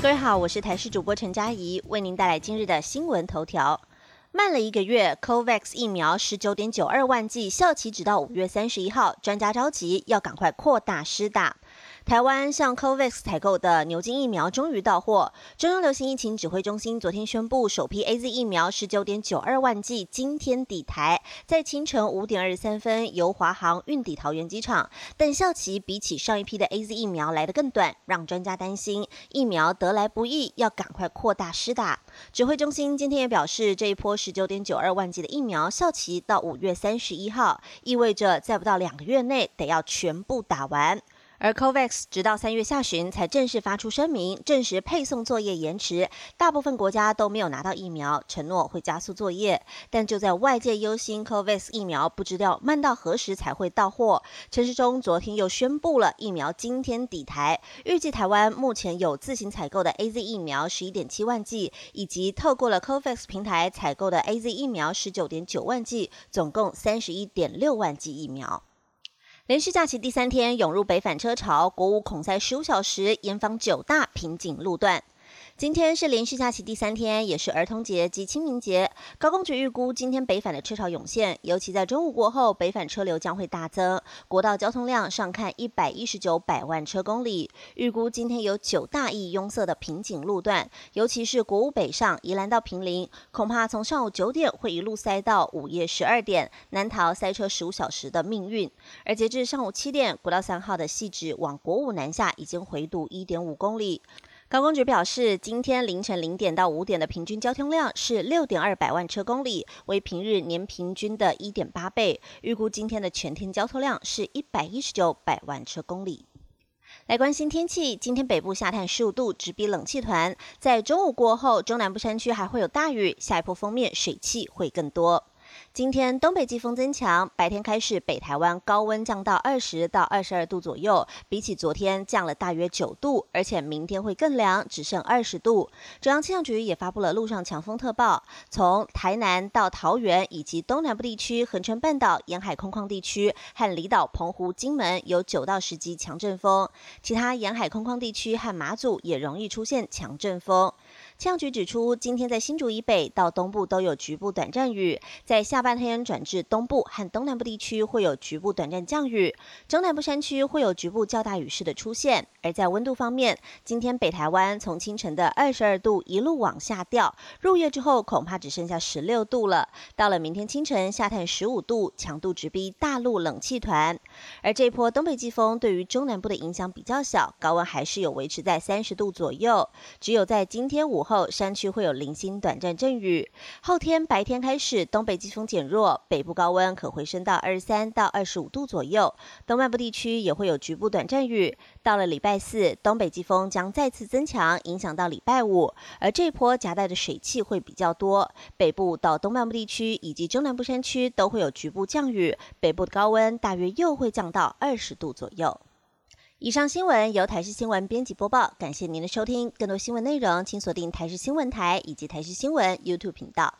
各位好，我是台视主播陈佳怡，为您带来今日的新闻头条。慢了一个月，COVAX 疫苗十九点九二万剂，效期直到五月三十一号，专家着急要赶快扩大施打。台湾向 COVAX 采购的牛津疫苗终于到货。中央流行疫情指挥中心昨天宣布，首批 AZ 疫苗十九点九二万剂今天抵台，在清晨五点二十三分由华航运抵桃园机场。但效期比起上一批的 AZ 疫苗来得更短，让专家担心疫苗得来不易，要赶快扩大施打。指挥中心今天也表示，这一波十九点九二万剂的疫苗效期到五月三十一号，意味着在不到两个月内得要全部打完。而 COVAX 直到三月下旬才正式发出声明，证实配送作业延迟，大部分国家都没有拿到疫苗，承诺会加速作业。但就在外界忧心 COVAX 疫苗不知道慢到何时才会到货，陈时中昨天又宣布了疫苗今天抵台，预计台湾目前有自行采购的 AZ 疫苗十一点七万剂，以及透过了 COVAX 平台采购的 AZ 疫苗十九点九万剂，总共三十一点六万剂疫苗。连续假期第三天，涌入北返车潮，国五恐塞十五小时，严防九大瓶颈路段。今天是连续假期第三天，也是儿童节及清明节。高工局预估，今天北返的车潮涌现，尤其在中午过后，北返车流将会大增。国道交通量上看一百一十九百万车公里。预估今天有九大亿拥塞的瓶颈路段，尤其是国五北上宜兰到平林，恐怕从上午九点会一路塞到午夜十二点，难逃塞车十五小时的命运。而截至上午七点，国道三号的细致往国五南下已经回堵一点五公里。高工局表示，今天凌晨零点到五点的平均交通量是六点二百万车公里，为平日年平均的一点八倍。预估今天的全天交通量是一百一十九百万车公里。来关心天气，今天北部下探十五度，直逼冷气团。在中午过后，中南部山区还会有大雨，下一波封面水汽会更多。今天东北季风增强，白天开始北台湾高温降到二十到二十二度左右，比起昨天降了大约九度，而且明天会更凉，只剩二十度。中央气象局也发布了陆上强风特报，从台南到桃园以及东南部地区、恒春半岛沿海空旷地区和离岛澎湖、金门有九到十级强阵风，其他沿海空旷地区和马祖也容易出现强阵风。气象局指出，今天在新竹以北到东部都有局部短暂雨，在下半天转至东部和东南部地区会有局部短暂降雨，中南部山区会有局部较大雨势的出现。而在温度方面，今天北台湾从清晨的二十二度一路往下掉，入夜之后恐怕只剩下十六度了。到了明天清晨下探十五度，强度直逼大陆冷气团。而这波东北季风对于中南部的影响比较小，高温还是有维持在三十度左右。只有在今天午后，山区会有零星短暂阵雨。后天白天开始，东北季风减弱，北部高温可回升到二十三到二十五度左右。东半部地区也会有局部短暂雨。到了礼拜四，东北季风将再次增强，影响到礼拜五。而这波夹带的水汽会比较多，北部到东半部地区以及中南部山区都会有局部降雨。北部的高温大约又会降到二十度左右。以上新闻由台视新闻编辑播报，感谢您的收听。更多新闻内容，请锁定台视新闻台以及台视新闻 YouTube 频道。